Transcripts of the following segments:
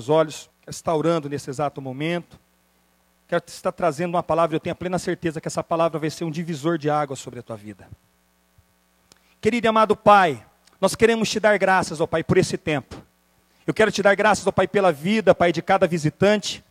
os olhos, orando nesse exato momento. Quero estar trazendo uma palavra, eu tenho a plena certeza que essa palavra vai ser um divisor de água sobre a tua vida. Querido e amado Pai, nós queremos te dar graças, ó Pai, por esse tempo. Eu quero te dar graças, ó Pai, pela vida, Pai, de cada visitante.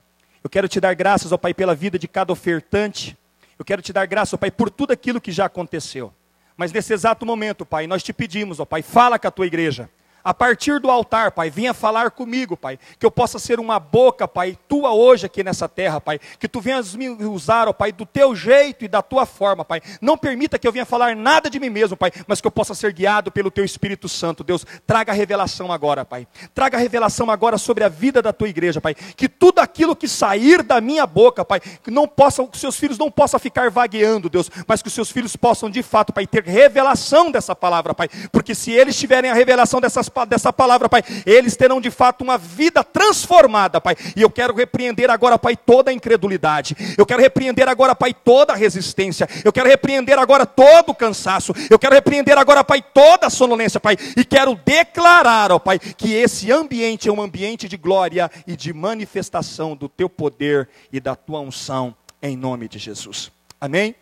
Eu quero te dar graças, ó Pai, pela vida de cada ofertante. Eu quero te dar graças, ó Pai, por tudo aquilo que já aconteceu. Mas nesse exato momento, Pai, nós te pedimos, ó Pai, fala com a tua igreja. A partir do altar, Pai, venha falar comigo, Pai. Que eu possa ser uma boca, Pai, tua hoje aqui nessa terra, Pai. Que tu venhas me usar, ó Pai, do teu jeito e da tua forma, Pai. Não permita que eu venha falar nada de mim mesmo, Pai, mas que eu possa ser guiado pelo teu Espírito Santo. Deus, traga revelação agora, Pai. Traga revelação agora sobre a vida da tua igreja, Pai. Que tudo aquilo que sair da minha boca, Pai, que não possa, que seus filhos não possam ficar vagueando, Deus, mas que os seus filhos possam de fato, Pai, ter revelação dessa palavra, Pai. Porque se eles tiverem a revelação dessas dessa palavra, Pai, eles terão de fato uma vida transformada, Pai. E eu quero repreender agora, Pai, toda a incredulidade. Eu quero repreender agora, Pai, toda a resistência. Eu quero repreender agora todo o cansaço. Eu quero repreender agora, Pai, toda a sonolência, Pai. E quero declarar, ó Pai, que esse ambiente é um ambiente de glória e de manifestação do teu poder e da tua unção, em nome de Jesus. Amém?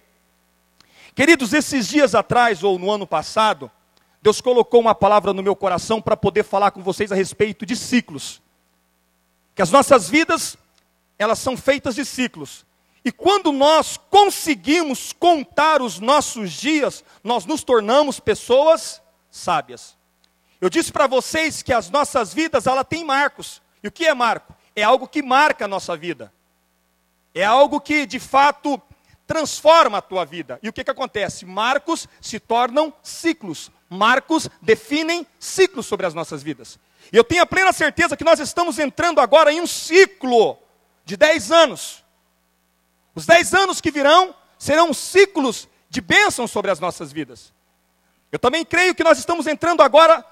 Queridos, esses dias atrás, ou no ano passado, Deus colocou uma palavra no meu coração para poder falar com vocês a respeito de ciclos. Que as nossas vidas, elas são feitas de ciclos. E quando nós conseguimos contar os nossos dias, nós nos tornamos pessoas sábias. Eu disse para vocês que as nossas vidas, ela tem marcos. E o que é marco? É algo que marca a nossa vida. É algo que, de fato, transforma a tua vida. E o que, que acontece? Marcos se tornam ciclos. Marcos definem ciclos sobre as nossas vidas. E eu tenho a plena certeza que nós estamos entrando agora em um ciclo de 10 anos. Os 10 anos que virão serão ciclos de bênção sobre as nossas vidas. Eu também creio que nós estamos entrando agora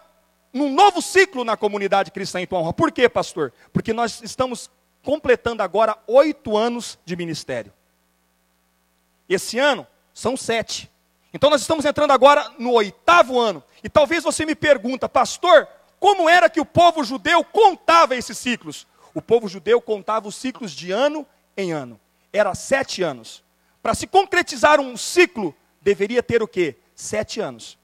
num novo ciclo na comunidade cristã em tua honra. Por quê, pastor? Porque nós estamos completando agora oito anos de ministério. Esse ano são sete. Então nós estamos entrando agora no oitavo ano. E talvez você me pergunta, pastor, como era que o povo judeu contava esses ciclos? O povo judeu contava os ciclos de ano em ano. Era sete anos. Para se concretizar um ciclo, deveria ter o quê? Sete anos.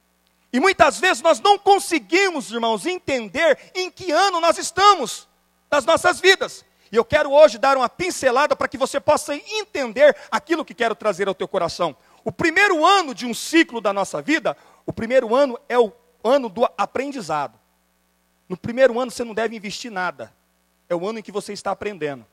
E muitas vezes nós não conseguimos, irmãos, entender em que ano nós estamos das nossas vidas. E eu quero hoje dar uma pincelada para que você possa entender aquilo que quero trazer ao teu coração. O primeiro ano de um ciclo da nossa vida, o primeiro ano é o ano do aprendizado. No primeiro ano você não deve investir nada. É o ano em que você está aprendendo.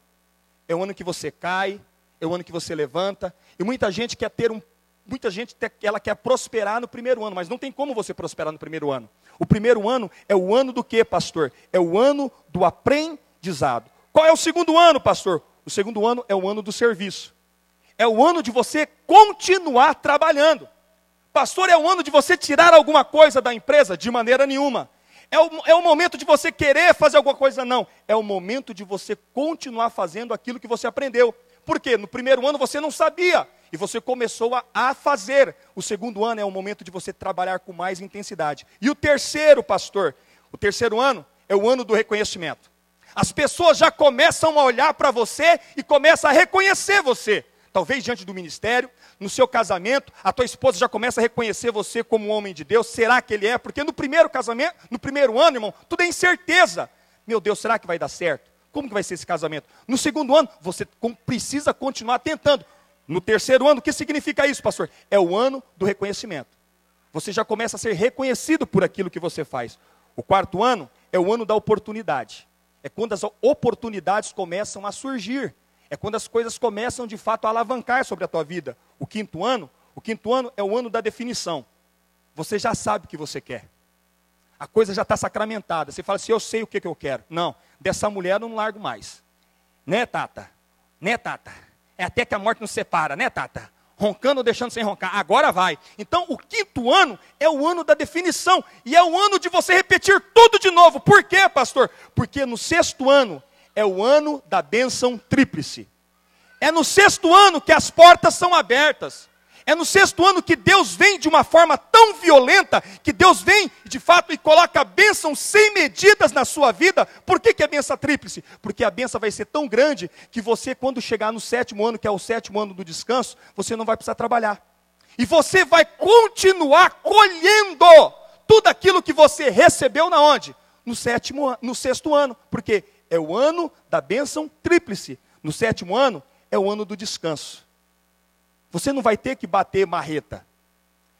É o ano em que você cai, é o ano que você levanta. E muita gente quer ter um muita gente ela quer prosperar no primeiro ano, mas não tem como você prosperar no primeiro ano. O primeiro ano é o ano do que, pastor? É o ano do aprendizado. Qual é o segundo ano, pastor? O segundo ano é o ano do serviço é o ano de você continuar trabalhando. Pastor, é o ano de você tirar alguma coisa da empresa? De maneira nenhuma. É o, é o momento de você querer fazer alguma coisa? Não. É o momento de você continuar fazendo aquilo que você aprendeu. Por quê? No primeiro ano você não sabia e você começou a, a, fazer. O segundo ano é o momento de você trabalhar com mais intensidade. E o terceiro, pastor, o terceiro ano é o ano do reconhecimento. As pessoas já começam a olhar para você e começam a reconhecer você. Talvez diante do ministério, no seu casamento, a tua esposa já começa a reconhecer você como um homem de Deus. Será que ele é? Porque no primeiro casamento, no primeiro ano, irmão, tudo é incerteza. Meu Deus, será que vai dar certo? Como que vai ser esse casamento? No segundo ano, você precisa continuar tentando. No terceiro ano, o que significa isso, pastor? É o ano do reconhecimento. Você já começa a ser reconhecido por aquilo que você faz. O quarto ano é o ano da oportunidade. É quando as oportunidades começam a surgir. É quando as coisas começam de fato a alavancar sobre a tua vida. O quinto ano, o quinto ano é o ano da definição. Você já sabe o que você quer. A coisa já está sacramentada. Você fala assim, eu sei o que, que eu quero. Não, dessa mulher eu não largo mais. Né, Tata? Né, Tata? É até que a morte nos separa, né, Tata? Roncando ou deixando sem roncar. Agora vai. Então, o quinto ano é o ano da definição. E é o ano de você repetir tudo de novo. Por quê, pastor? Porque no sexto ano é o ano da bênção tríplice. É no sexto ano que as portas são abertas. É no sexto ano que Deus vem de uma forma tão violenta, que Deus vem de fato e coloca a bênção sem medidas na sua vida. Por que, que é benção tríplice? Porque a bênção vai ser tão grande que você, quando chegar no sétimo ano, que é o sétimo ano do descanso, você não vai precisar trabalhar. E você vai continuar colhendo tudo aquilo que você recebeu na onde? No sétimo, no sexto ano, porque é o ano da bênção tríplice. No sétimo ano é o ano do descanso. Você não vai ter que bater marreta.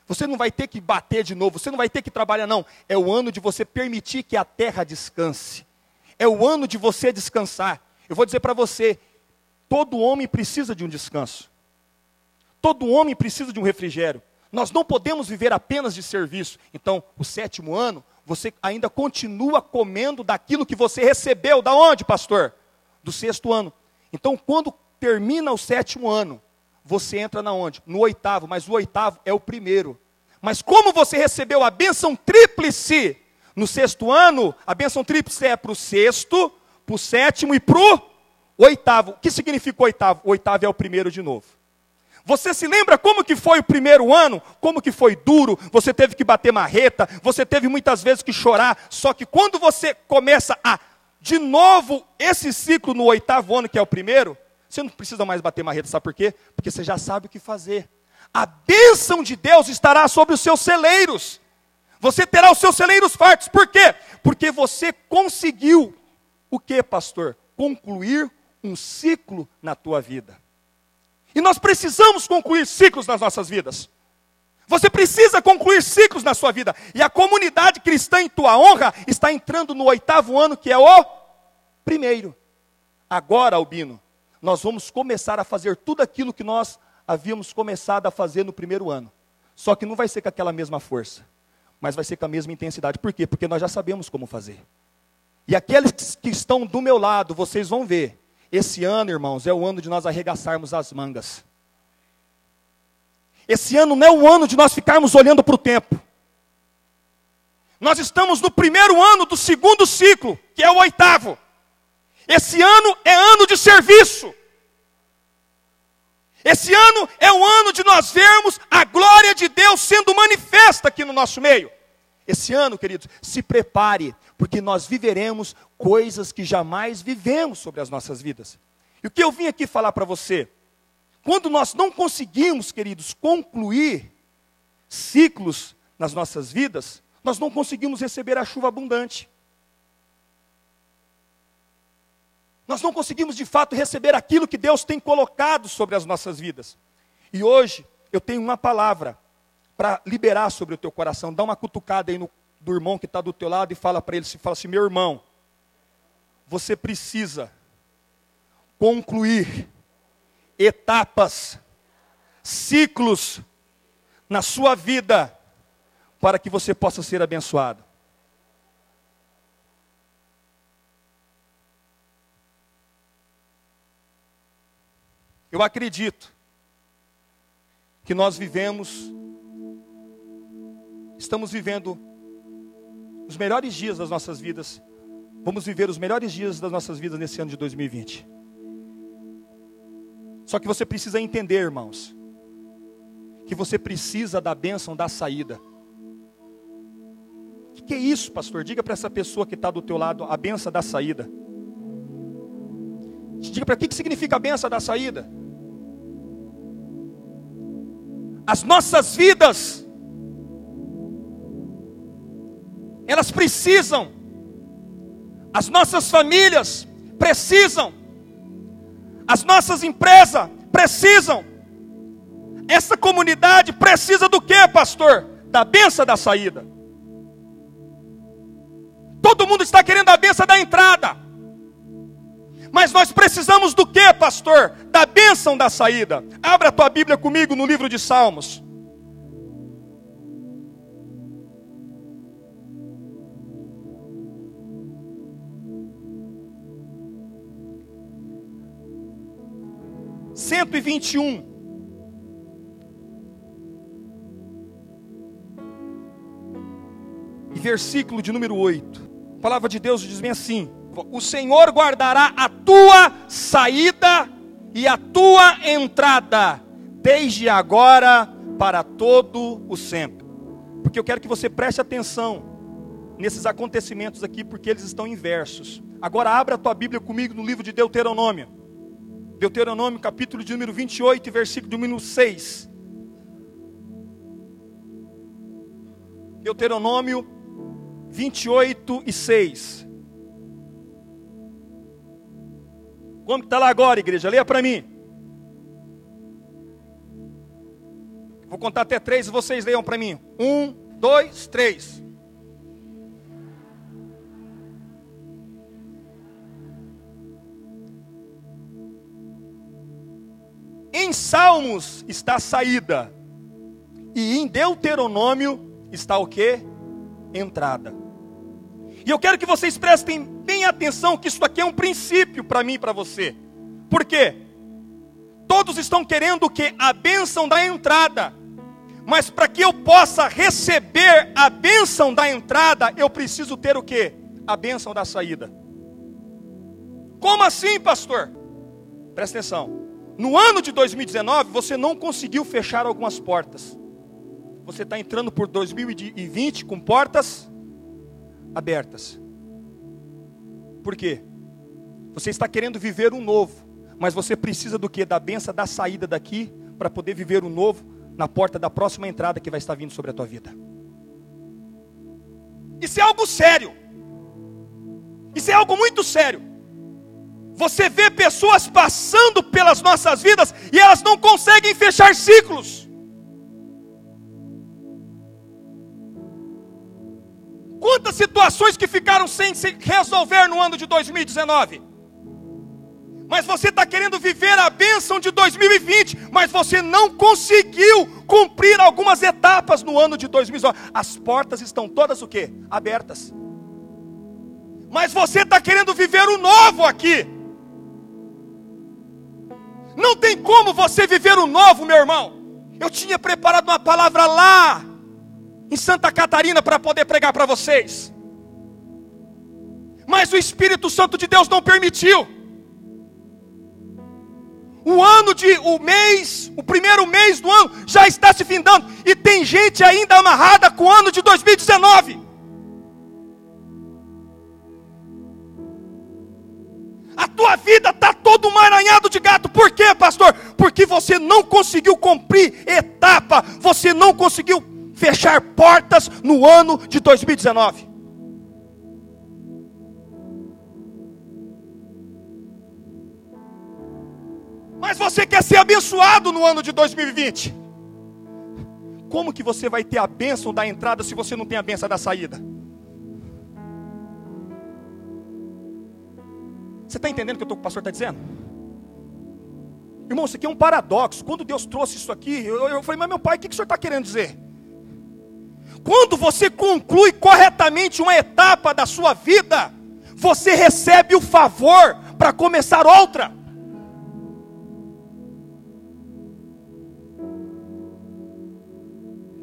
Você não vai ter que bater de novo, você não vai ter que trabalhar, não. É o ano de você permitir que a terra descanse. É o ano de você descansar. Eu vou dizer para você: todo homem precisa de um descanso. Todo homem precisa de um refrigério. Nós não podemos viver apenas de serviço. Então, o sétimo ano, você ainda continua comendo daquilo que você recebeu. Da onde, pastor? Do sexto ano. Então, quando termina o sétimo ano, você entra na onde? No oitavo, mas o oitavo é o primeiro. Mas como você recebeu a bênção tríplice no sexto ano, a bênção tríplice é para o sexto, para o sétimo e para o oitavo. O que significa oitavo? Oitavo é o primeiro de novo. Você se lembra como que foi o primeiro ano? Como que foi duro? Você teve que bater marreta, você teve muitas vezes que chorar. Só que quando você começa a, de novo, esse ciclo no oitavo ano, que é o primeiro, você não precisa mais bater marreta, sabe por quê? Porque você já sabe o que fazer. A bênção de Deus estará sobre os seus celeiros. Você terá os seus celeiros fartos. Por quê? Porque você conseguiu o que, pastor? Concluir um ciclo na tua vida. E nós precisamos concluir ciclos nas nossas vidas. Você precisa concluir ciclos na sua vida. E a comunidade cristã em tua honra está entrando no oitavo ano, que é o primeiro. Agora, Albino, nós vamos começar a fazer tudo aquilo que nós havíamos começado a fazer no primeiro ano. Só que não vai ser com aquela mesma força, mas vai ser com a mesma intensidade. Por quê? Porque nós já sabemos como fazer. E aqueles que estão do meu lado, vocês vão ver. Esse ano, irmãos, é o ano de nós arregaçarmos as mangas. Esse ano não é o ano de nós ficarmos olhando para o tempo. Nós estamos no primeiro ano do segundo ciclo, que é o oitavo. Esse ano é ano de serviço. Esse ano é o ano de nós vermos a glória de Deus sendo manifesta aqui no nosso meio. Esse ano, queridos, se prepare, porque nós viveremos coisas que jamais vivemos sobre as nossas vidas. E o que eu vim aqui falar para você? Quando nós não conseguimos, queridos, concluir ciclos nas nossas vidas, nós não conseguimos receber a chuva abundante. nós não conseguimos de fato receber aquilo que Deus tem colocado sobre as nossas vidas. E hoje eu tenho uma palavra para liberar sobre o teu coração. Dá uma cutucada aí no, do irmão que está do teu lado e fala para ele, se fala assim, meu irmão, você precisa concluir etapas, ciclos na sua vida para que você possa ser abençoado. Eu acredito que nós vivemos, estamos vivendo os melhores dias das nossas vidas. Vamos viver os melhores dias das nossas vidas nesse ano de 2020. Só que você precisa entender, irmãos, que você precisa da bênção da saída. O que, que é isso, pastor? Diga para essa pessoa que está do teu lado a benção da saída. Diga para que, que significa a benção da saída? As nossas vidas, elas precisam, as nossas famílias precisam, as nossas empresas precisam, essa comunidade precisa do que, pastor? Da benção da saída. Todo mundo está querendo a benção da entrada. Mas nós precisamos do que, pastor? Da bênção da saída. Abra a tua Bíblia comigo no livro de Salmos. Cento e vinte e um. E versículo de número 8. A palavra de Deus diz bem assim: o Senhor guardará a tua saída e a tua entrada, desde agora para todo o sempre. Porque eu quero que você preste atenção nesses acontecimentos aqui, porque eles estão inversos. Agora abra a tua Bíblia comigo no livro de Deuteronômio. Deuteronômio, capítulo de número 28, versículo de número 6. Deuteronômio 28 e 6. Como está lá agora, igreja? Leia para mim. Vou contar até três e vocês leiam para mim. Um, dois, três. Em Salmos está a saída. E em Deuteronômio está o que? Entrada. E eu quero que vocês prestem bem atenção que isso aqui é um princípio para mim e para você. Por quê? Todos estão querendo que? A bênção da entrada. Mas para que eu possa receber a bênção da entrada, eu preciso ter o que? A bênção da saída. Como assim, pastor? Presta atenção. No ano de 2019, você não conseguiu fechar algumas portas. Você está entrando por 2020 com portas abertas. Por quê? Você está querendo viver um novo, mas você precisa do que? Da benção da saída daqui para poder viver um novo na porta da próxima entrada que vai estar vindo sobre a tua vida. Isso é algo sério. Isso é algo muito sério. Você vê pessoas passando pelas nossas vidas e elas não conseguem fechar ciclos. Quantas situações que ficaram sem se resolver no ano de 2019? mas você está querendo viver a bênção de 2020, mas você não conseguiu cumprir algumas etapas no ano de 2019. As portas estão todas o quê? Abertas. Mas você está querendo viver o novo aqui. Não tem como você viver o novo, meu irmão. Eu tinha preparado uma palavra lá em Santa Catarina para poder pregar para vocês. Mas o Espírito Santo de Deus não permitiu. O ano de, o mês, o primeiro mês do ano já está se findando e tem gente ainda amarrada com o ano de 2019. A tua vida está todo emaranhado de gato. Por quê, pastor? Porque você não conseguiu cumprir etapa, você não conseguiu fechar portas no ano de 2019. Mas você quer ser abençoado no ano de 2020. Como que você vai ter a bênção da entrada se você não tem a bênção da saída? Você está entendendo o que o pastor está dizendo? Irmão, isso aqui é um paradoxo. Quando Deus trouxe isso aqui, eu, eu falei, mas meu pai, o que, que o senhor está querendo dizer? Quando você conclui corretamente uma etapa da sua vida, você recebe o favor para começar outra.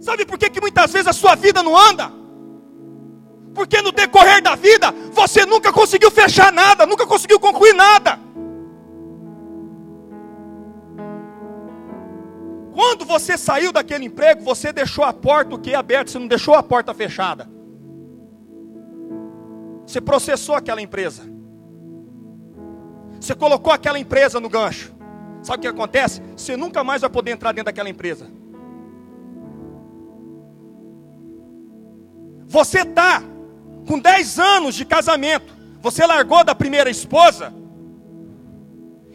Sabe por que, que muitas vezes a sua vida não anda? Porque no decorrer da vida você nunca conseguiu fechar nada, nunca conseguiu concluir nada. Quando você saiu daquele emprego, você deixou a porta o que aberta, você não deixou a porta fechada. Você processou aquela empresa. Você colocou aquela empresa no gancho. Sabe o que acontece? Você nunca mais vai poder entrar dentro daquela empresa. Você está com 10 anos de casamento, você largou da primeira esposa,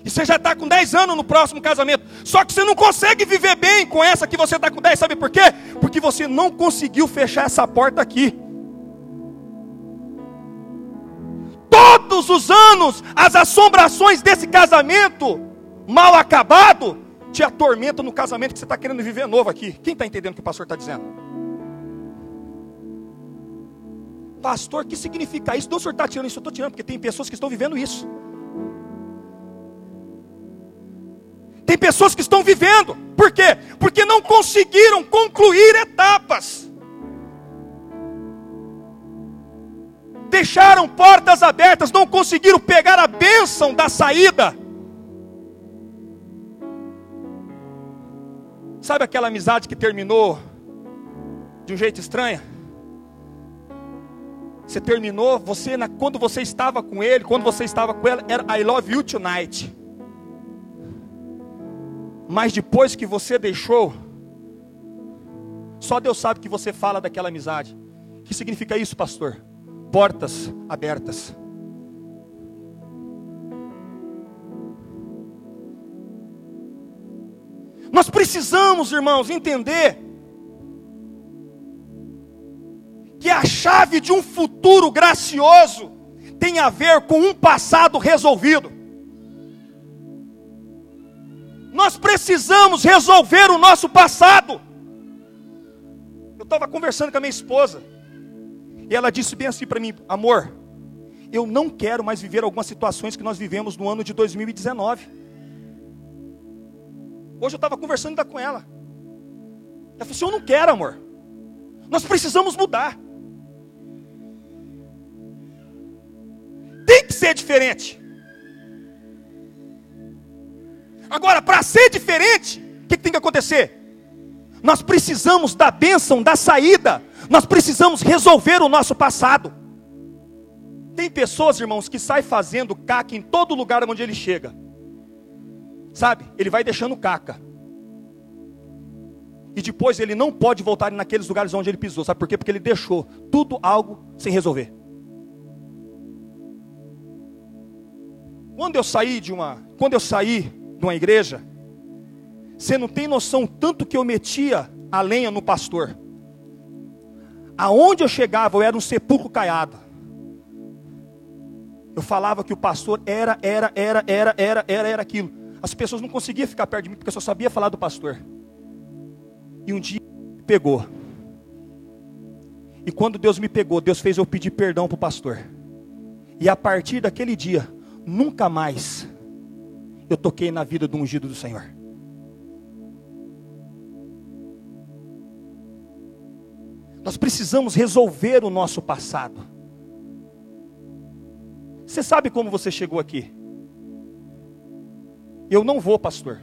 e você já está com 10 anos no próximo casamento. Só que você não consegue viver bem com essa que você está com 10. Sabe por quê? Porque você não conseguiu fechar essa porta aqui. Todos os anos, as assombrações desse casamento mal acabado te atormentam no casamento que você está querendo viver novo aqui. Quem está entendendo o que o pastor está dizendo? Pastor, o que significa isso? Não, o senhor está tirando isso, eu estou tirando, porque tem pessoas que estão vivendo isso. Tem pessoas que estão vivendo, por quê? Porque não conseguiram concluir etapas. Deixaram portas abertas, não conseguiram pegar a bênção da saída. Sabe aquela amizade que terminou de um jeito estranho? Você terminou, você quando você estava com ele, quando você estava com ela, era I love you tonight. Mas depois que você deixou, só Deus sabe que você fala daquela amizade. O que significa isso, pastor? Portas abertas. Nós precisamos, irmãos, entender que a chave de um futuro gracioso tem a ver com um passado resolvido. Nós precisamos resolver o nosso passado. Eu estava conversando com a minha esposa, e ela disse bem assim para mim: amor, eu não quero mais viver algumas situações que nós vivemos no ano de 2019. Hoje eu estava conversando com ela. Ela falou assim: Eu não quero, amor. Nós precisamos mudar. Tem que ser diferente. Agora, para ser diferente, o que, que tem que acontecer? Nós precisamos da bênção, da saída. Nós precisamos resolver o nosso passado. Tem pessoas, irmãos, que saem fazendo caca em todo lugar onde ele chega. Sabe? Ele vai deixando caca. E depois ele não pode voltar naqueles lugares onde ele pisou. Sabe por quê? Porque ele deixou tudo algo sem resolver. Quando eu saí de uma, quando eu saí de uma igreja, você não tem noção tanto que eu metia a lenha no pastor. Aonde eu chegava, eu era um sepulcro caiado. Eu falava que o pastor era, era, era, era, era, era, era aquilo. As pessoas não conseguiam ficar perto de mim porque eu só sabia falar do pastor. E um dia me pegou. E quando Deus me pegou, Deus fez eu pedir perdão para o pastor. E a partir daquele dia, nunca mais eu toquei na vida do ungido do Senhor. Nós precisamos resolver o nosso passado. Você sabe como você chegou aqui? Eu não vou, pastor.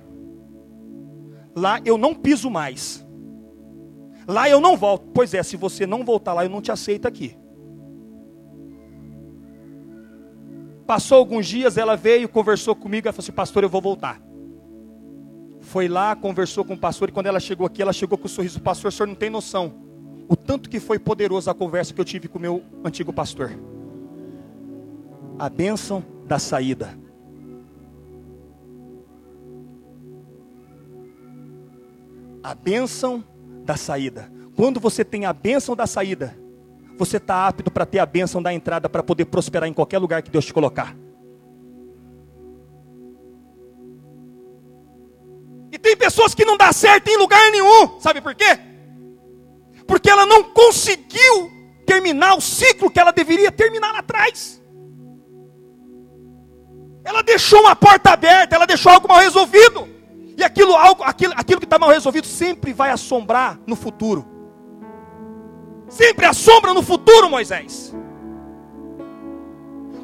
Lá eu não piso mais. Lá eu não volto. Pois é, se você não voltar lá, eu não te aceito aqui. Passou alguns dias, ela veio, conversou comigo, ela falou assim: Pastor, eu vou voltar. Foi lá, conversou com o pastor, e quando ela chegou aqui, ela chegou com o um sorriso: Pastor, o senhor não tem noção. O tanto que foi poderosa a conversa que eu tive com o meu antigo pastor. A bênção da saída. a bênção da saída. Quando você tem a bênção da saída, você está apto para ter a bênção da entrada para poder prosperar em qualquer lugar que Deus te colocar. E tem pessoas que não dá certo em lugar nenhum, sabe por quê? Porque ela não conseguiu terminar o ciclo que ela deveria terminar lá atrás. Ela deixou uma porta aberta, ela deixou algo mal resolvido. E aquilo, algo, aquilo, aquilo que está mal resolvido sempre vai assombrar no futuro. Sempre assombra no futuro, Moisés.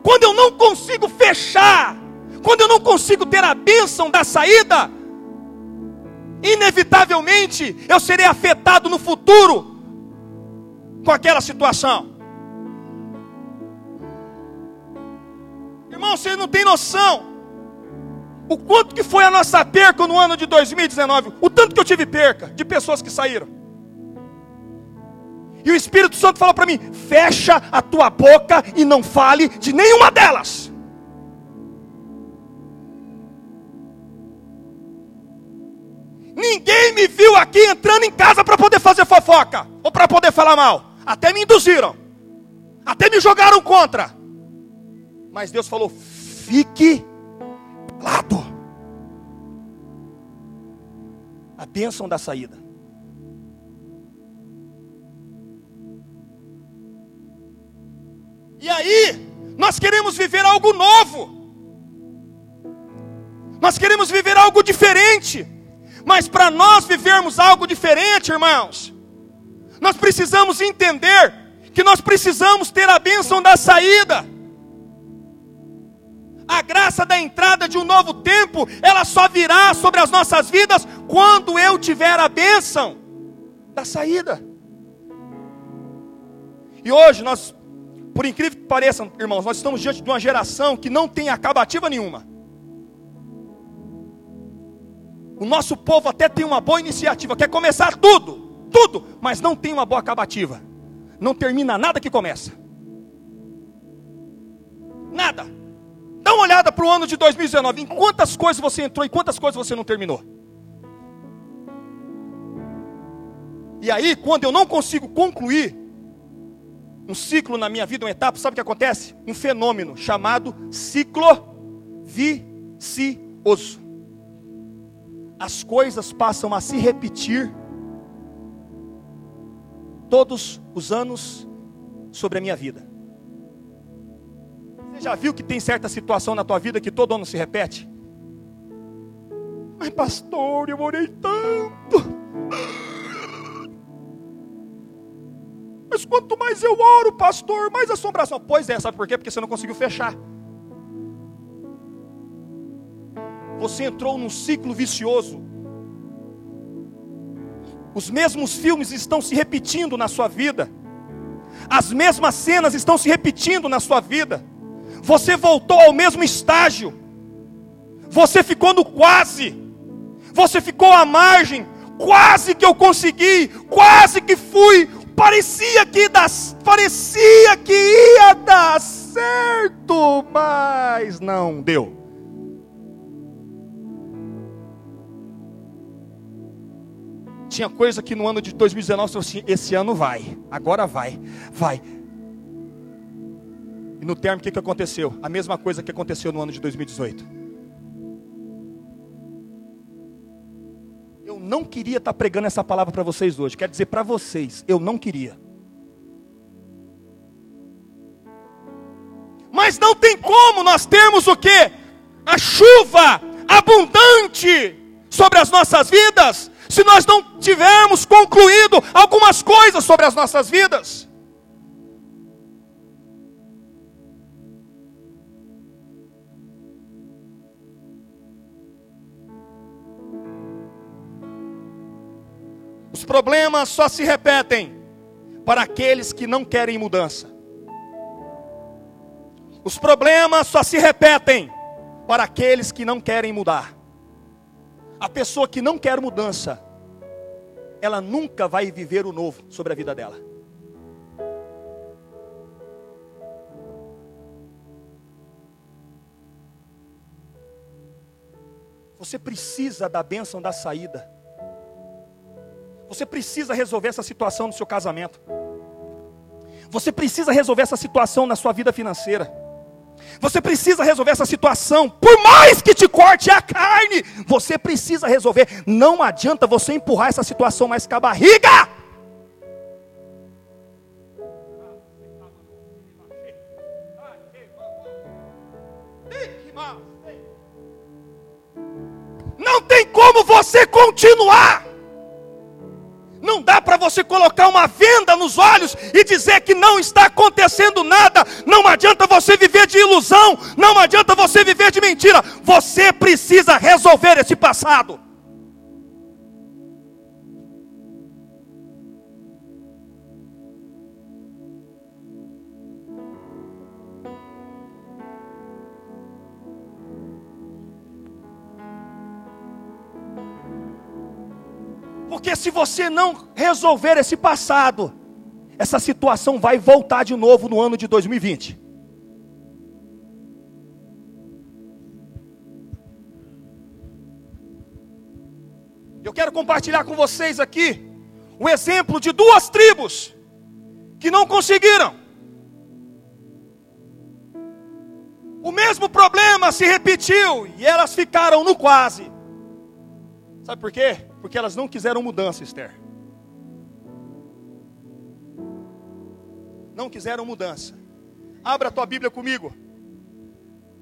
Quando eu não consigo fechar, quando eu não consigo ter a bênção da saída, inevitavelmente eu serei afetado no futuro com aquela situação. Irmão, você não tem noção o quanto que foi a nossa perca no ano de 2019? O tanto que eu tive perca de pessoas que saíram. E o Espírito Santo falou para mim: fecha a tua boca e não fale de nenhuma delas. Ninguém me viu aqui entrando em casa para poder fazer fofoca ou para poder falar mal. Até me induziram, até me jogaram contra. Mas Deus falou: fique lado. A bênção da saída. E aí, nós queremos viver algo novo. Nós queremos viver algo diferente. Mas para nós vivermos algo diferente, irmãos, nós precisamos entender que nós precisamos ter a bênção da saída. A graça da entrada de um novo tempo, ela só virá sobre as nossas vidas quando eu tiver a bênção da saída. E hoje nós, por incrível que pareça, irmãos, nós estamos diante de uma geração que não tem acabativa nenhuma. O nosso povo até tem uma boa iniciativa, quer começar tudo, tudo, mas não tem uma boa acabativa. Não termina nada que começa. Nada. Dá uma olhada para o ano de 2019. Em quantas coisas você entrou e quantas coisas você não terminou? E aí, quando eu não consigo concluir um ciclo na minha vida, uma etapa, sabe o que acontece? Um fenômeno chamado ciclo vicioso. As coisas passam a se repetir todos os anos sobre a minha vida. Você já viu que tem certa situação na tua vida que todo ano se repete? Mas pastor, eu orei tanto. Mas quanto mais eu oro, pastor, mais assombração. Pois é, sabe por quê? Porque você não conseguiu fechar. Você entrou num ciclo vicioso. Os mesmos filmes estão se repetindo na sua vida. As mesmas cenas estão se repetindo na sua vida. Você voltou ao mesmo estágio. Você ficou no quase. Você ficou à margem. Quase que eu consegui. Quase que fui parecia que das, parecia que ia dar certo, mas não deu. Tinha coisa que no ano de 2019 eu assim, esse ano vai, agora vai, vai. E no termo o que, que aconteceu? A mesma coisa que aconteceu no ano de 2018. Não queria estar pregando essa palavra para vocês hoje. Quero dizer para vocês, eu não queria. Mas não tem como nós termos o que? A chuva abundante sobre as nossas vidas, se nós não tivermos concluído algumas coisas sobre as nossas vidas. Os problemas só se repetem para aqueles que não querem mudança. Os problemas só se repetem para aqueles que não querem mudar. A pessoa que não quer mudança, ela nunca vai viver o novo sobre a vida dela. Você precisa da bênção da saída. Você precisa resolver essa situação no seu casamento. Você precisa resolver essa situação na sua vida financeira. Você precisa resolver essa situação, por mais que te corte a carne, você precisa resolver. Não adianta você empurrar essa situação mais com a barriga. Não tem como você continuar. Você colocar uma venda nos olhos e dizer que não está acontecendo nada. Não adianta você viver de ilusão, não adianta você viver de mentira. Você precisa resolver esse passado. Porque se você não resolver esse passado, essa situação vai voltar de novo no ano de 2020. Eu quero compartilhar com vocês aqui o exemplo de duas tribos que não conseguiram. O mesmo problema se repetiu e elas ficaram no quase. Sabe por quê? Porque elas não quiseram mudança, Esther. Não quiseram mudança. Abra a tua Bíblia comigo.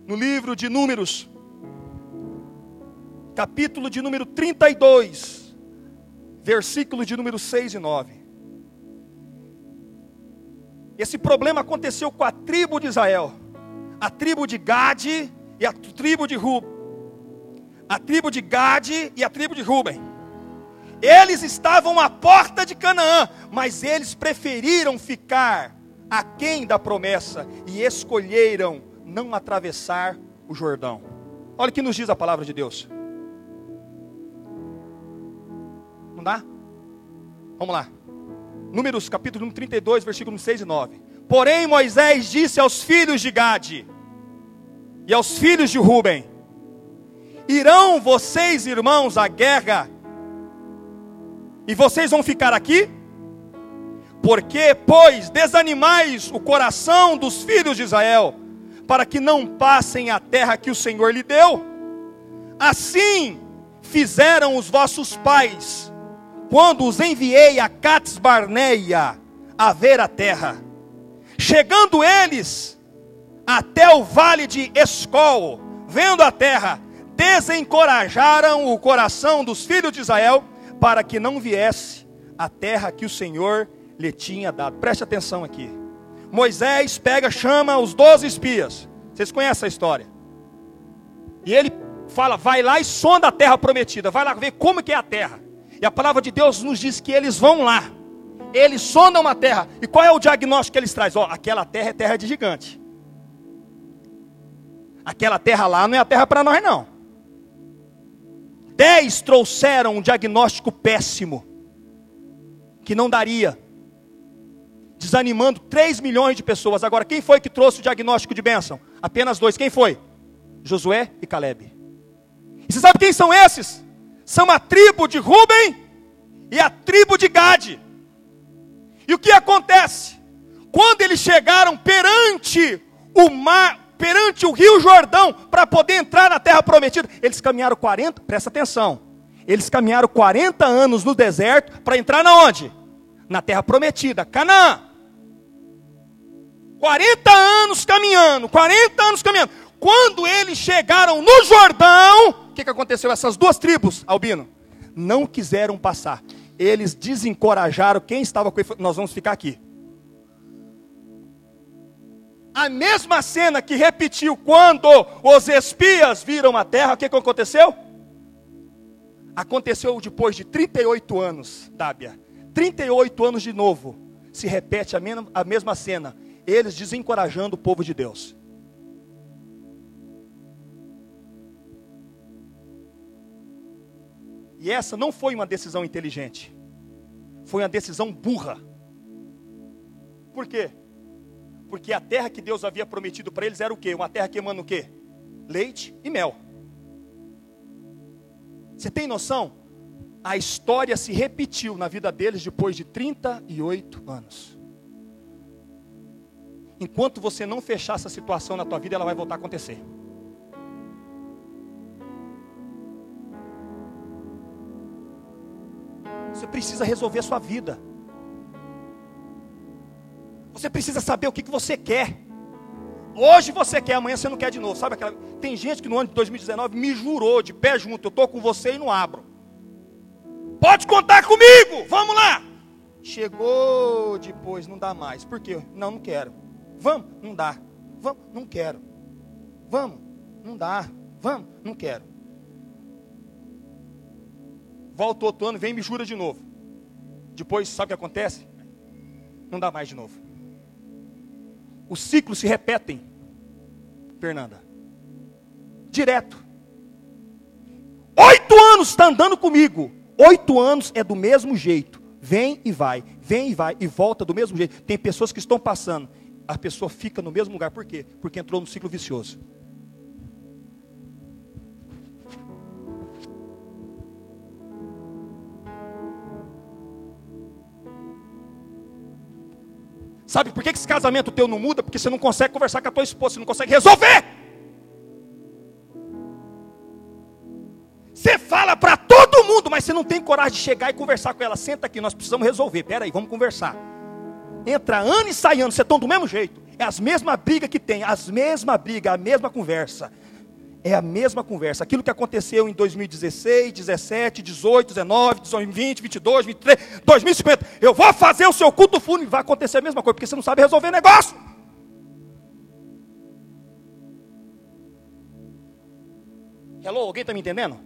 No livro de Números, capítulo de número 32, versículo de número 6 e 9. Esse problema aconteceu com a tribo de Israel, a tribo de Gade e a tribo de Ruben, a tribo de Gade e a tribo de Ruben. Eles estavam à porta de Canaã, mas eles preferiram ficar aquém da promessa e escolheram não atravessar o Jordão. Olha o que nos diz a palavra de Deus. Não dá? Vamos lá. Números capítulo 32, versículos 6 e 9. Porém Moisés disse aos filhos de Gade e aos filhos de Ruben: Irão vocês, irmãos, à guerra, e vocês vão ficar aqui? Porque, pois, desanimais o coração dos filhos de Israel, para que não passem a terra que o Senhor lhe deu. Assim fizeram os vossos pais, quando os enviei a Cats Barneia a ver a terra. Chegando eles até o vale de Escol, vendo a terra, desencorajaram o coração dos filhos de Israel para que não viesse a terra que o Senhor lhe tinha dado. Preste atenção aqui. Moisés pega, chama os doze espias. Vocês conhecem a história? E ele fala: vai lá e sonda a terra prometida, vai lá ver como que é a terra. E a palavra de Deus nos diz que eles vão lá. Eles sondam a terra. E qual é o diagnóstico que eles trazem? Ó, aquela terra é terra de gigante. Aquela terra lá não é a terra para nós, não. Dez trouxeram um diagnóstico péssimo, que não daria, desanimando 3 milhões de pessoas. Agora, quem foi que trouxe o diagnóstico de bênção? Apenas dois. Quem foi? Josué e Caleb. E você sabe quem são esses? São a tribo de Ruben e a tribo de Gade. E o que acontece? Quando eles chegaram perante o mar, perante o rio Jordão, para poder entrar na terra prometida, eles caminharam 40, presta atenção, eles caminharam 40 anos no deserto para entrar na onde? Na terra prometida, Canaã. 40 anos caminhando, 40 anos caminhando. Quando eles chegaram no Jordão, o que, que aconteceu? Essas duas tribos, Albino, não quiseram passar. Eles desencorajaram quem estava com ele. Nós vamos ficar aqui. A mesma cena que repetiu quando os espias viram a terra, o que, que aconteceu? Aconteceu depois de 38 anos, Dábia. 38 anos de novo. Se repete a mesma cena. Eles desencorajando o povo de Deus. E essa não foi uma decisão inteligente. Foi uma decisão burra. Por quê? Porque a terra que Deus havia prometido para eles era o quê? Uma terra que emana o quê? Leite e mel. Você tem noção? A história se repetiu na vida deles depois de 38 anos. Enquanto você não fechar essa situação na tua vida, ela vai voltar a acontecer. Você precisa resolver a sua vida. Você precisa saber o que, que você quer. Hoje você quer, amanhã você não quer de novo. Sabe aquela. Tem gente que no ano de 2019 me jurou de pé junto, eu estou com você e não abro. Pode contar comigo, vamos lá. Chegou depois, não dá mais. Por quê? Não, não quero. Vamos, não dá. Vamos, não quero. Vamos, não dá. Vamos, não quero. Volta outro ano, vem e me jura de novo. Depois, sabe o que acontece? Não dá mais de novo os ciclos se repetem, Fernanda. Direto. Oito anos está andando comigo. Oito anos é do mesmo jeito. Vem e vai, vem e vai, e volta do mesmo jeito. Tem pessoas que estão passando. A pessoa fica no mesmo lugar. Por quê? Porque entrou no ciclo vicioso. Sabe por que esse casamento teu não muda? Porque você não consegue conversar com a tua esposa, você não consegue resolver. Você fala para todo mundo, mas você não tem coragem de chegar e conversar com ela. Senta aqui, nós precisamos resolver. Pera aí, vamos conversar. Entra ano e sai ano, você estão do mesmo jeito. É as mesmas brigas que tem, as mesmas brigas, a mesma conversa. É a mesma conversa. Aquilo que aconteceu em 2016, 17, 18, 19, 2020, 22, 23, 2050. Eu vou fazer o seu culto fúnebre. Vai acontecer a mesma coisa, porque você não sabe resolver negócio. Hello, alguém está me entendendo?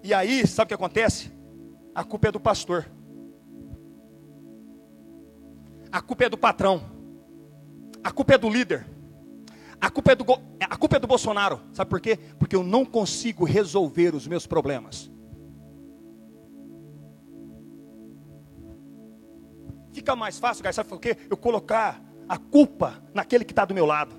E aí, sabe o que acontece? A culpa é do pastor. A culpa é do patrão. A culpa é do líder. A culpa é do, a culpa é do Bolsonaro. Sabe por quê? Porque eu não consigo resolver os meus problemas. Fica mais fácil, cara, sabe por quê? Eu colocar a culpa naquele que está do meu lado.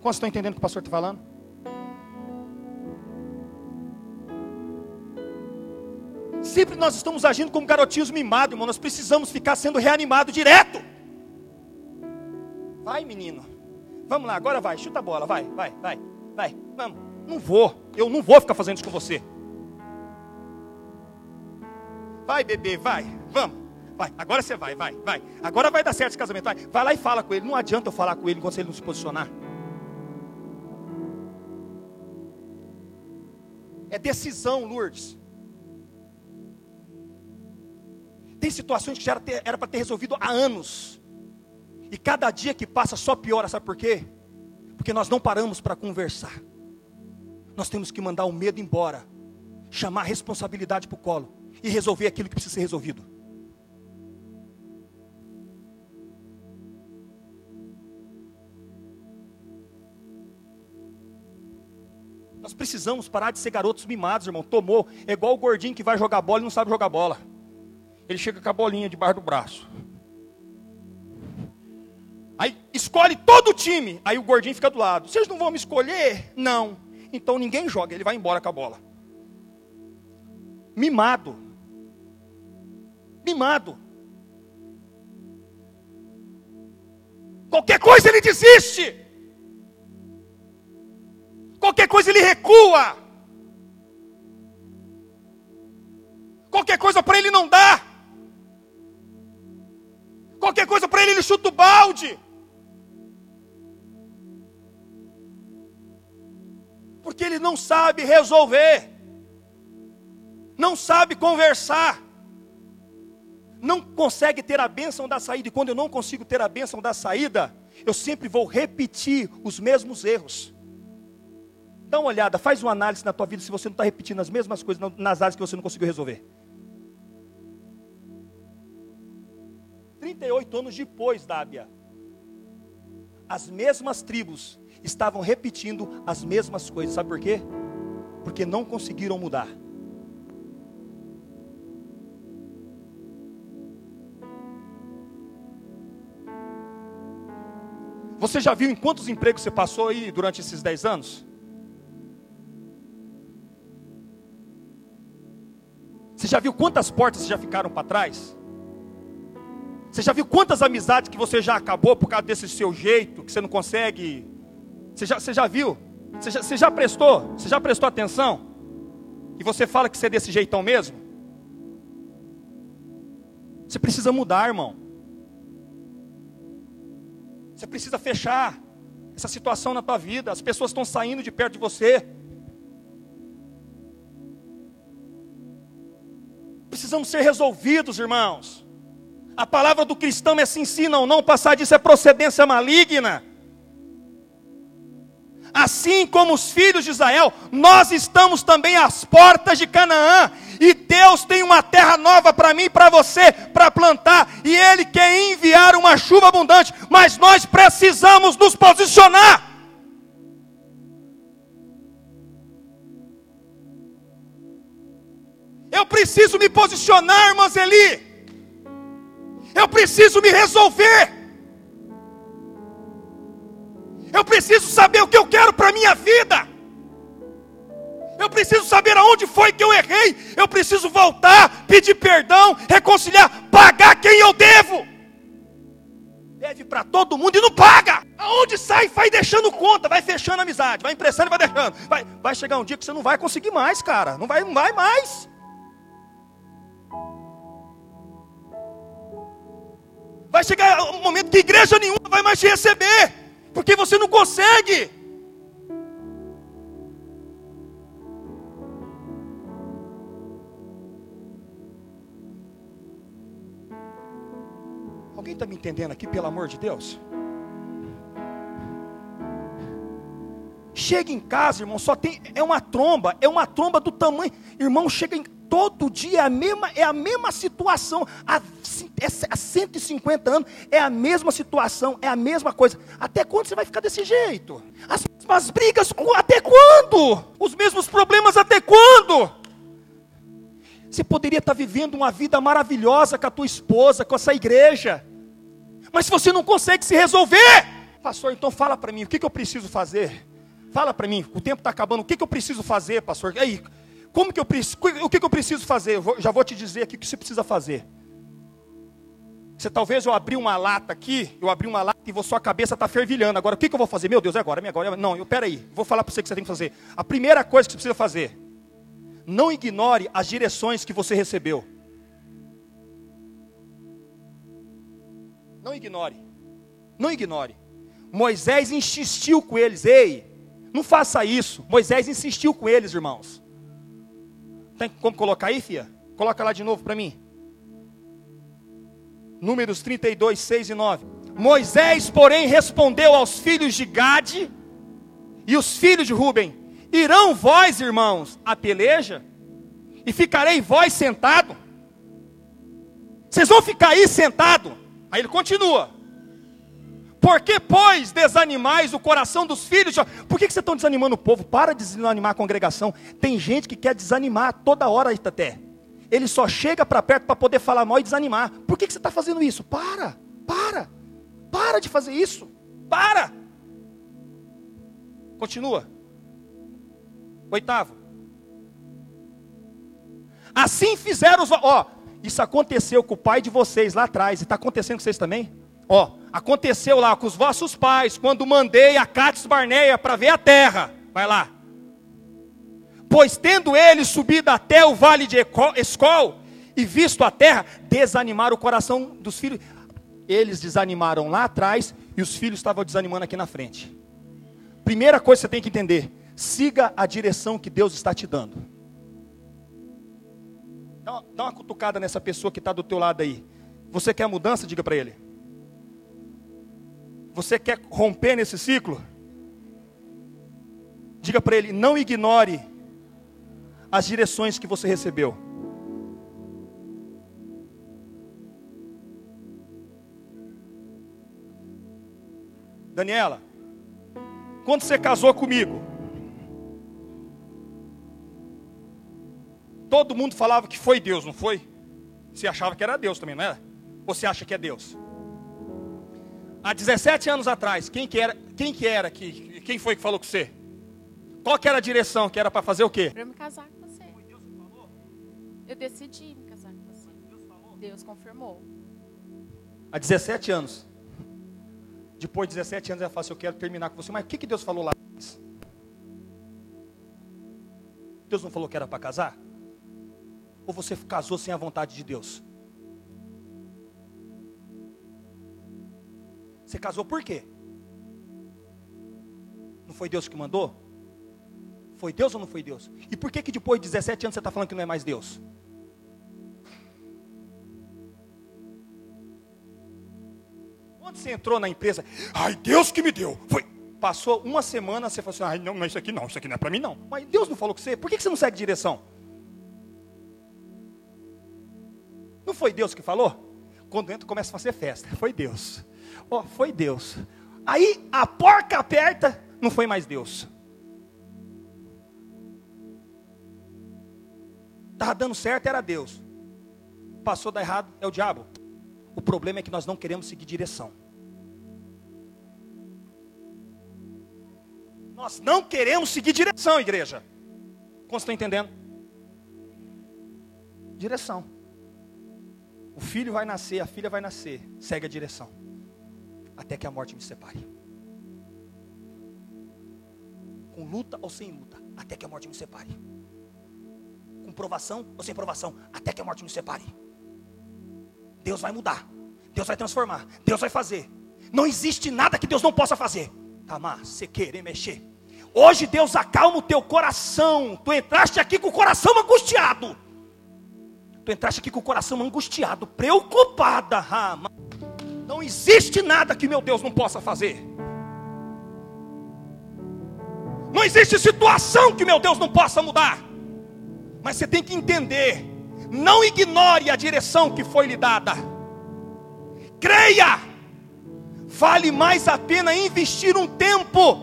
Quantos estão entendendo o que o pastor está falando? Sempre nós estamos agindo como garotinhos mimados, irmão. Nós precisamos ficar sendo reanimados direto. Vai, menino. Vamos lá, agora vai. Chuta a bola. Vai, vai, vai, vai. Vamos. Não vou. Eu não vou ficar fazendo isso com você. Vai, bebê, vai. Vamos. Vai, agora você vai, vai, vai. Agora vai dar certo esse casamento. Vai, vai lá e fala com ele. Não adianta eu falar com ele enquanto ele não se posicionar. É decisão, Lourdes. Situações que já era para ter resolvido há anos. E cada dia que passa só piora, sabe por quê? Porque nós não paramos para conversar. Nós temos que mandar o medo embora, chamar a responsabilidade para o colo e resolver aquilo que precisa ser resolvido. Nós precisamos parar de ser garotos mimados, irmão. Tomou. É igual o gordinho que vai jogar bola e não sabe jogar bola. Ele chega com a bolinha debaixo do braço. Aí escolhe todo o time. Aí o gordinho fica do lado. Vocês não vão me escolher? Não. Então ninguém joga. Ele vai embora com a bola. Mimado. Mimado. Qualquer coisa ele desiste. Qualquer coisa ele recua. Qualquer coisa para ele não dá. Qualquer coisa para ele ele chuta o balde. Porque ele não sabe resolver. Não sabe conversar. Não consegue ter a bênção da saída. E quando eu não consigo ter a bênção da saída, eu sempre vou repetir os mesmos erros. Dá uma olhada, faz uma análise na tua vida se você não está repetindo as mesmas coisas nas áreas que você não conseguiu resolver. 38 anos depois, Dábia, as mesmas tribos estavam repetindo as mesmas coisas. Sabe por quê? Porque não conseguiram mudar. Você já viu em quantos empregos você passou aí durante esses 10 anos? Você já viu quantas portas já ficaram para trás? Você já viu quantas amizades que você já acabou por causa desse seu jeito, que você não consegue? Você já, você já viu? Você já, você já prestou? Você já prestou atenção? E você fala que você é desse jeitão mesmo? Você precisa mudar, irmão. Você precisa fechar essa situação na tua vida. As pessoas estão saindo de perto de você. precisamos ser resolvidos, irmãos. A palavra do cristão é se ensina ou não, passar disso é procedência maligna. Assim como os filhos de Israel, nós estamos também às portas de Canaã, e Deus tem uma terra nova para mim e para você, para plantar, e Ele quer enviar uma chuva abundante, mas nós precisamos nos posicionar. Eu preciso me posicionar, irmãs Eli. Eu preciso me resolver. Eu preciso saber o que eu quero para a minha vida. Eu preciso saber aonde foi que eu errei. Eu preciso voltar, pedir perdão, reconciliar, pagar quem eu devo. Deve para todo mundo e não paga. Aonde sai, vai deixando conta, vai fechando amizade, vai emprestando e vai deixando. Vai, vai chegar um dia que você não vai conseguir mais, cara. Não vai, não vai mais. Vai chegar um momento que igreja nenhuma vai mais te receber, porque você não consegue. Alguém está me entendendo aqui, pelo amor de Deus? Chega em casa, irmão, só tem. É uma tromba, é uma tromba do tamanho. Irmão, chega em Todo dia é a mesma, é a mesma situação. Há, há 150 anos é a mesma situação, é a mesma coisa. Até quando você vai ficar desse jeito? As mesmas brigas, até quando? Os mesmos problemas, até quando? Você poderia estar vivendo uma vida maravilhosa com a tua esposa, com essa igreja. Mas se você não consegue se resolver, pastor, então fala para mim, o que, que eu preciso fazer? Fala para mim, o tempo está acabando, o que, que eu preciso fazer, pastor? Aí, como que eu preciso, o que, que eu preciso fazer? Eu vou, já vou te dizer aqui o que você precisa fazer. Você talvez eu abri uma lata aqui, eu abri uma lata e sua cabeça está fervilhando. Agora, o que, que eu vou fazer? Meu Deus, é agora, é agora. Não, eu, peraí, vou falar para você o que você tem que fazer. A primeira coisa que você precisa fazer, não ignore as direções que você recebeu. Não ignore. Não ignore. Moisés insistiu com eles, ei, não faça isso. Moisés insistiu com eles, irmãos. Tem como colocar aí, filha? Coloca lá de novo para mim. Números 32, 6 e 9. Moisés, porém, respondeu aos filhos de Gade e os filhos de Ruben: Irão vós, irmãos, a peleja? E ficarei vós sentado? Vocês vão ficar aí sentado? Aí ele continua. Por que, pois, desanimais o coração dos filhos? Por que, que vocês estão desanimando o povo? Para de desanimar a congregação. Tem gente que quer desanimar toda hora, até. Ele só chega para perto para poder falar mal e desanimar. Por que, que você está fazendo isso? Para, para, para de fazer isso. Para. Continua. Oitavo. Assim fizeram os. Ó, isso aconteceu com o pai de vocês lá atrás. E está acontecendo com vocês também? Ó, aconteceu lá com os vossos pais, quando mandei a Cátis Barneia para ver a terra. Vai lá. Pois tendo eles subido até o vale de Escol e visto a terra, desanimaram o coração dos filhos. Eles desanimaram lá atrás e os filhos estavam desanimando aqui na frente. Primeira coisa que você tem que entender: siga a direção que Deus está te dando. Dá uma, dá uma cutucada nessa pessoa que está do teu lado aí. Você quer mudança? Diga para ele. Você quer romper nesse ciclo? Diga para ele: não ignore as direções que você recebeu. Daniela, quando você casou comigo, todo mundo falava que foi Deus, não foi? Você achava que era Deus também, não era? Ou você acha que é Deus? Há 17 anos atrás, quem que era, quem que era que, quem foi que falou com você? Qual que era a direção que era para fazer o quê? Para me casar com você. Foi Deus que falou? Eu decidi me casar com você. Deus falou? Deus confirmou. Há 17 anos. Depois de 17 anos ela fala assim, eu quero terminar com você. Mas o que, que Deus falou lá atrás? Deus não falou que era para casar? Ou você casou sem a vontade de Deus? Você casou por quê? Não foi Deus que mandou? Foi Deus ou não foi Deus? E por que que depois de 17 anos você está falando que não é mais Deus? Quando você entrou na empresa, ai, Deus que me deu. Foi. Passou uma semana, você falou assim, ai, não, não, isso aqui não, isso aqui não é para mim não. Mas Deus não falou com você, por que, que você não segue direção? Não foi Deus que falou? Quando entra, começa a fazer festa. Foi Deus. Oh, foi Deus. Aí a porca aperta, não foi mais Deus. Estava dando certo, era Deus. Passou dar errado, é o diabo. O problema é que nós não queremos seguir direção. Nós não queremos seguir direção, igreja. Como está entendendo? Direção. O filho vai nascer, a filha vai nascer. Segue a direção até que a morte me separe. Com luta ou sem luta, até que a morte me separe. Com provação ou sem provação, até que a morte me separe. Deus vai mudar, Deus vai transformar, Deus vai fazer. Não existe nada que Deus não possa fazer. Tamar, você querer mexer. Hoje Deus acalma o teu coração. Tu entraste aqui com o coração angustiado. Tu entraste aqui com o coração angustiado, preocupada. Não existe nada que meu Deus não possa fazer. Não existe situação que meu Deus não possa mudar. Mas você tem que entender, não ignore a direção que foi lhe dada. Creia. Vale mais a pena investir um tempo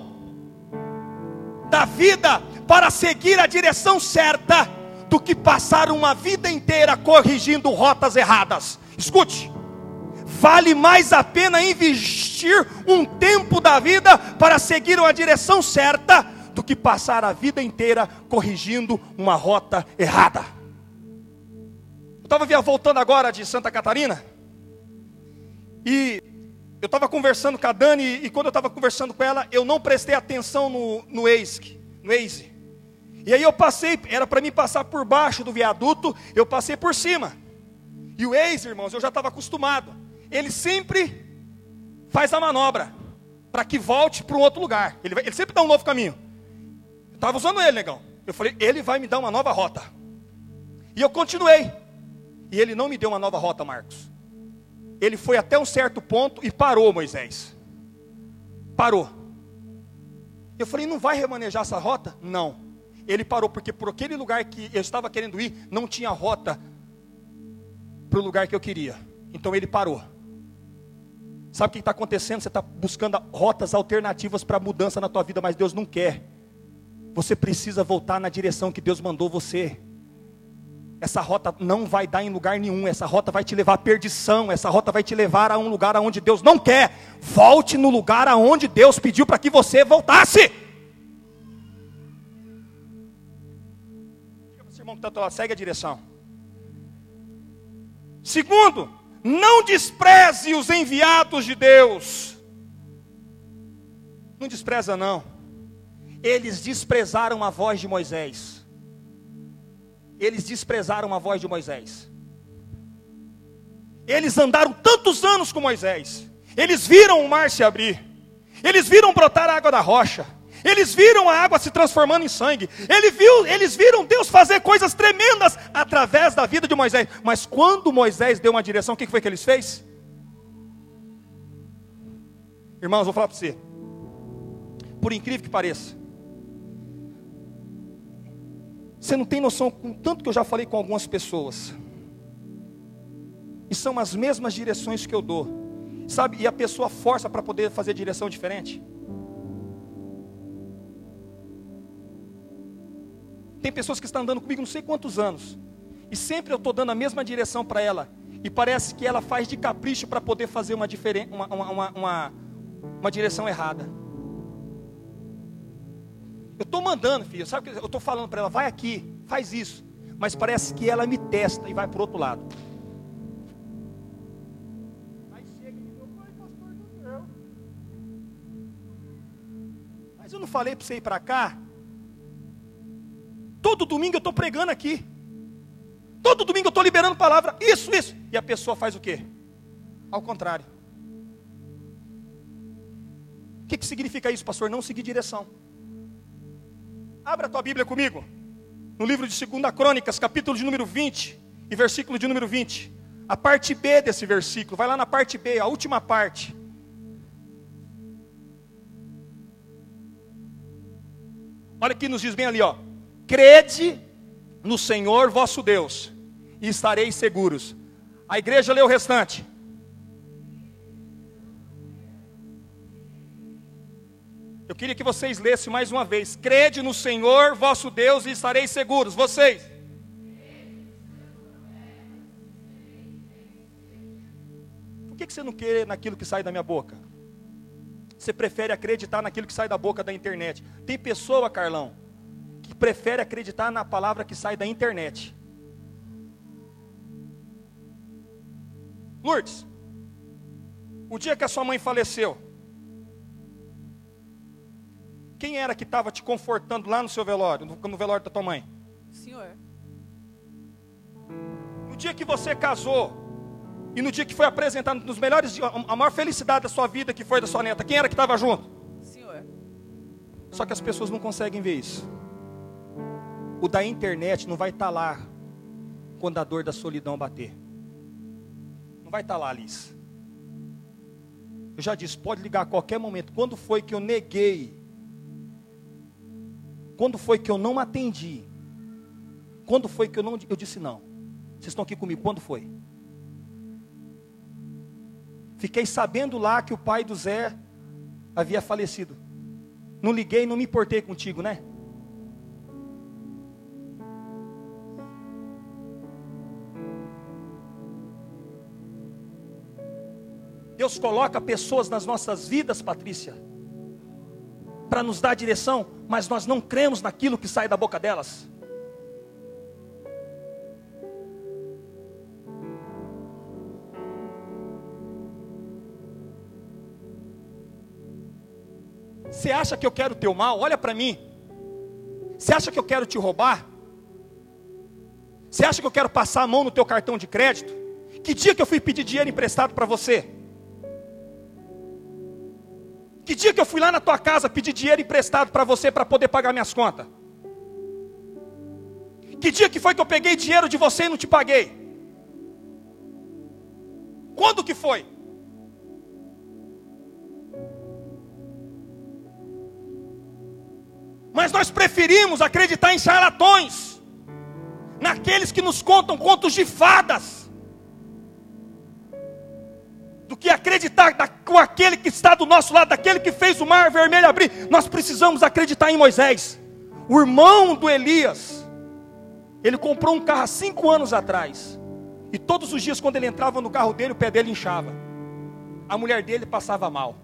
da vida para seguir a direção certa do que passar uma vida inteira corrigindo rotas erradas. Escute, vale mais a pena investir um tempo da vida para seguir uma direção certa do que passar a vida inteira corrigindo uma rota errada. Eu estava voltando agora de Santa Catarina e eu estava conversando com a Dani e quando eu estava conversando com ela, eu não prestei atenção no, no Waze, no Waze. E aí eu passei, era para mim passar por baixo do viaduto, eu passei por cima. E o Waze, irmãos, eu já estava acostumado. Ele sempre faz a manobra para que volte para um outro lugar. Ele, vai, ele sempre dá um novo caminho. Eu estava usando ele, negão. Eu falei, ele vai me dar uma nova rota. E eu continuei. E ele não me deu uma nova rota, Marcos ele foi até um certo ponto e parou Moisés. Parou. Eu falei, não vai remanejar essa rota? Não. Ele parou, porque por aquele lugar que eu estava querendo ir, não tinha rota para o lugar que eu queria. Então ele parou. Sabe o que está acontecendo? Você está buscando rotas alternativas para mudança na tua vida, mas Deus não quer. Você precisa voltar na direção que Deus mandou você. Essa rota não vai dar em lugar nenhum, essa rota vai te levar à perdição, essa rota vai te levar a um lugar aonde Deus não quer. Volte no lugar aonde Deus pediu para que você voltasse. Diga para o irmão que está segue a direção. Segundo, não despreze os enviados de Deus. Não despreza não. Eles desprezaram a voz de Moisés eles desprezaram a voz de Moisés. Eles andaram tantos anos com Moisés. Eles viram o mar se abrir. Eles viram brotar a água da rocha. Eles viram a água se transformando em sangue. Ele viu, eles viram Deus fazer coisas tremendas através da vida de Moisés. Mas quando Moisés deu uma direção, o que foi que eles fez? Irmãos, vou falar para você. Por incrível que pareça, Você não tem noção com tanto que eu já falei com algumas pessoas. E são as mesmas direções que eu dou. Sabe? E a pessoa força para poder fazer direção diferente. Tem pessoas que estão andando comigo não sei quantos anos. E sempre eu estou dando a mesma direção para ela. E parece que ela faz de capricho para poder fazer uma, uma, uma, uma, uma direção errada. Eu estou mandando, filho, sabe que eu estou falando para ela, vai aqui, faz isso. Mas parece que ela me testa e vai para o outro lado. Aí chega e diz, pastor. Mas eu não falei para você ir para cá? Todo domingo eu estou pregando aqui. Todo domingo eu estou liberando palavra. Isso, isso. E a pessoa faz o quê? Ao contrário. O que, que significa isso, pastor? Não seguir direção. Abra a tua Bíblia comigo. No livro de 2 Crônicas, capítulo de número 20 e versículo de número 20. A parte B desse versículo. Vai lá na parte B, a última parte. Olha que nos diz bem ali, ó. Crede no Senhor vosso Deus, e estareis seguros. A igreja lê o restante. Eu queria que vocês lessem mais uma vez: Crede no Senhor vosso Deus e estareis seguros. Vocês. Por que você não crê naquilo que sai da minha boca? Você prefere acreditar naquilo que sai da boca da internet. Tem pessoa, Carlão, que prefere acreditar na palavra que sai da internet. Lourdes, o dia que a sua mãe faleceu, quem era que estava te confortando lá no seu velório, no, no velório da tua mãe? Senhor. No dia que você casou, e no dia que foi apresentado, nos melhores dias, a maior felicidade da sua vida, que foi da sua neta, quem era que estava junto? Senhor. Só que as pessoas não conseguem ver isso. O da internet não vai estar tá lá quando a dor da solidão bater. Não vai estar tá lá, Alice. Eu já disse, pode ligar a qualquer momento. Quando foi que eu neguei? Quando foi que eu não atendi? Quando foi que eu não eu disse não? Vocês estão aqui comigo? Quando foi? Fiquei sabendo lá que o pai do Zé havia falecido. Não liguei, não me importei contigo, né? Deus coloca pessoas nas nossas vidas, Patrícia, para nos dar direção, mas nós não cremos naquilo que sai da boca delas. Você acha que eu quero o teu mal? Olha para mim. Você acha que eu quero te roubar? Você acha que eu quero passar a mão no teu cartão de crédito? Que dia que eu fui pedir dinheiro emprestado para você? Que dia que eu fui lá na tua casa pedir dinheiro emprestado para você para poder pagar minhas contas? Que dia que foi que eu peguei dinheiro de você e não te paguei? Quando que foi? Mas nós preferimos acreditar em charlatões, naqueles que nos contam contos de fadas do que acreditar com aquele que está do nosso lado, daquele que fez o mar vermelho abrir. Nós precisamos acreditar em Moisés, o irmão do Elias. Ele comprou um carro há cinco anos atrás. E todos os dias, quando ele entrava no carro dele, o pé dele inchava. A mulher dele passava mal.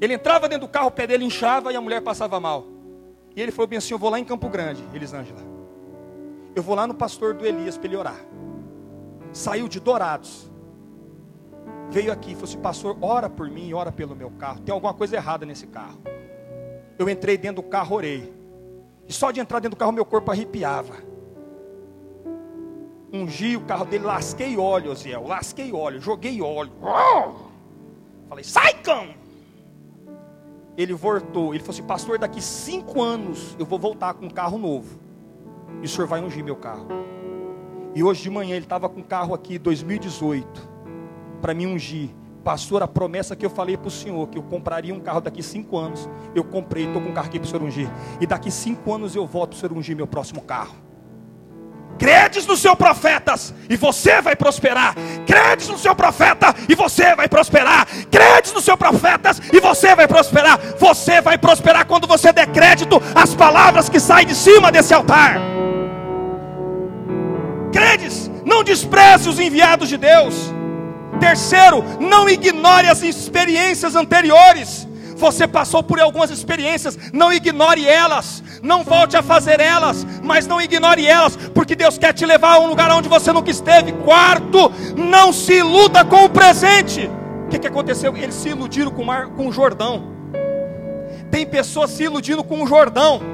Ele entrava dentro do carro, o pé dele inchava e a mulher passava mal. E ele falou bem assim: Eu vou lá em Campo Grande, Elisângela. Eu vou lá no pastor do Elias para ele orar. Saiu de Dourados veio aqui e falou assim: Pastor, ora por mim, ora pelo meu carro. Tem alguma coisa errada nesse carro. Eu entrei dentro do carro, orei. E só de entrar dentro do carro, meu corpo arrepiava. Ungi o carro dele, lasquei óleo, Osiel. Lasquei óleo, joguei óleo. Falei, sai, cão! Ele voltou. Ele falou assim: Pastor, daqui cinco anos eu vou voltar com um carro novo. E o senhor vai ungir meu carro. E hoje de manhã ele estava com um carro aqui, 2018 para me ungir. Pastor, a promessa que eu falei para o senhor, que eu compraria um carro daqui cinco anos, eu comprei, estou com um carro aqui para o senhor ungir. E daqui cinco anos eu volto para o senhor ungir meu próximo carro. Credes no seu profetas e você vai prosperar. Credes no seu profeta e você vai prosperar. Credes no seu profetas e você vai prosperar. Você vai prosperar quando você der crédito às palavras que saem de cima desse altar. Credes, não despreze os enviados de Deus. Terceiro, não ignore as experiências anteriores. Você passou por algumas experiências, não ignore elas, não volte a fazer elas, mas não ignore elas, porque Deus quer te levar a um lugar onde você nunca esteve. Quarto, não se iluda com o presente. O que, que aconteceu? Eles se iludiram com o, mar, com o Jordão. Tem pessoas se iludindo com o Jordão.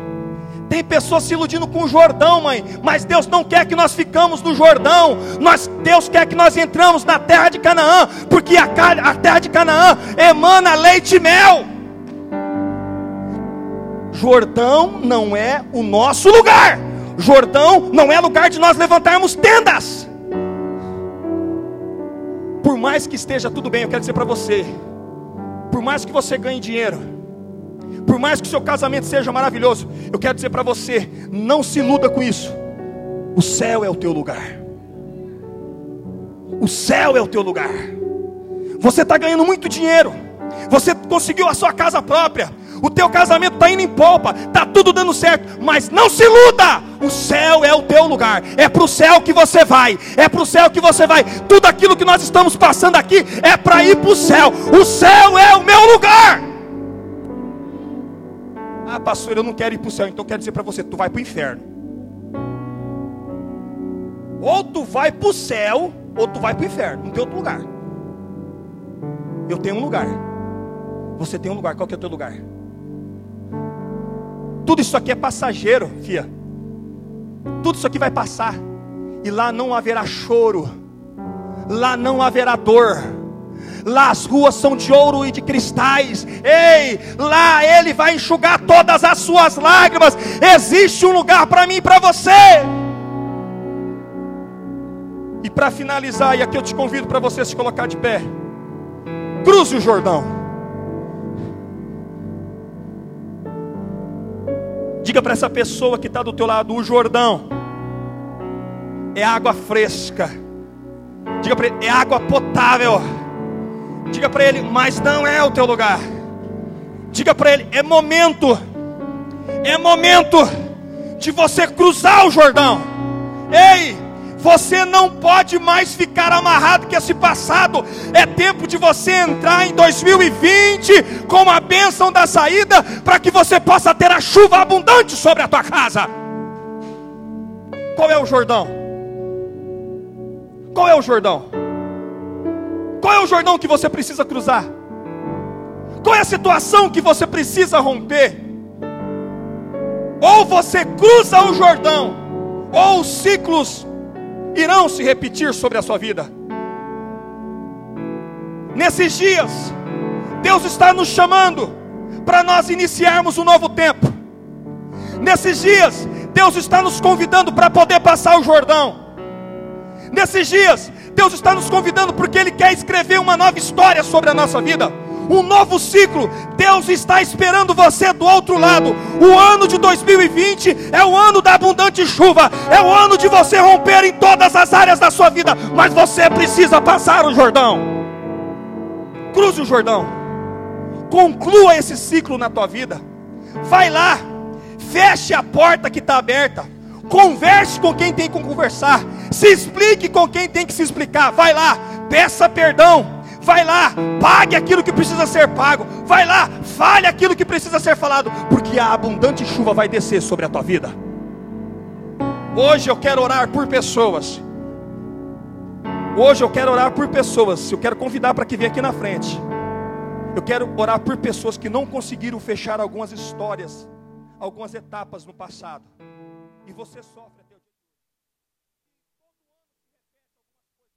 Tem pessoas se iludindo com o Jordão, mãe, mas Deus não quer que nós ficamos no Jordão. Nós, Deus quer que nós entramos na terra de Canaã, porque a, a terra de Canaã emana leite e mel. Jordão não é o nosso lugar. Jordão não é lugar de nós levantarmos tendas. Por mais que esteja tudo bem, eu quero dizer para você, por mais que você ganhe dinheiro, por mais que o seu casamento seja maravilhoso, eu quero dizer para você: não se iluda com isso. O céu é o teu lugar. O céu é o teu lugar. Você está ganhando muito dinheiro. Você conseguiu a sua casa própria. O teu casamento está indo em polpa. Está tudo dando certo. Mas não se iluda. O céu é o teu lugar. É para o céu que você vai. É para o céu que você vai. Tudo aquilo que nós estamos passando aqui é para ir para o céu. O céu é o meu lugar. Ah, pastor, eu não quero ir para o céu, então quero dizer para você: tu vai para o inferno. Ou tu vai para o céu, ou tu vai para o inferno. Não tem outro lugar. Eu tenho um lugar. Você tem um lugar. Qual que é o teu lugar? Tudo isso aqui é passageiro, fia. Tudo isso aqui vai passar. E lá não haverá choro. Lá não haverá dor Lá as ruas são de ouro e de cristais. Ei, lá Ele vai enxugar todas as suas lágrimas. Existe um lugar para mim e para você. E para finalizar, e aqui eu te convido para você se colocar de pé. Cruze o Jordão. Diga para essa pessoa que está do teu lado: o Jordão é água fresca. Diga para ele: é água potável. Diga para ele: mas não é o teu lugar. Diga para ele: é momento. É momento de você cruzar o Jordão. Ei, você não pode mais ficar amarrado com esse passado. É tempo de você entrar em 2020 com a bênção da saída para que você possa ter a chuva abundante sobre a tua casa. Qual é o Jordão? Qual é o Jordão? Qual é o Jordão que você precisa cruzar? Qual é a situação que você precisa romper? Ou você cruza o Jordão, ou os ciclos irão se repetir sobre a sua vida. Nesses dias, Deus está nos chamando para nós iniciarmos um novo tempo. Nesses dias, Deus está nos convidando para poder passar o Jordão. Nesses dias, Deus está nos convidando porque Ele quer escrever uma nova história sobre a nossa vida um novo ciclo. Deus está esperando você do outro lado. O ano de 2020 é o ano da abundante chuva, é o ano de você romper em todas as áreas da sua vida, mas você precisa passar o Jordão. Cruze o Jordão. Conclua esse ciclo na tua vida. Vai lá, feche a porta que está aberta. Converse com quem tem que conversar. Se explique com quem tem que se explicar. Vai lá, peça perdão Vai lá, pague aquilo que precisa ser pago. Vai lá, fale aquilo que precisa ser falado, porque a abundante chuva vai descer sobre a tua vida. Hoje eu quero orar por pessoas. Hoje eu quero orar por pessoas. Eu quero convidar para que venha aqui na frente. Eu quero orar por pessoas que não conseguiram fechar algumas histórias, algumas etapas no passado. E você sofre.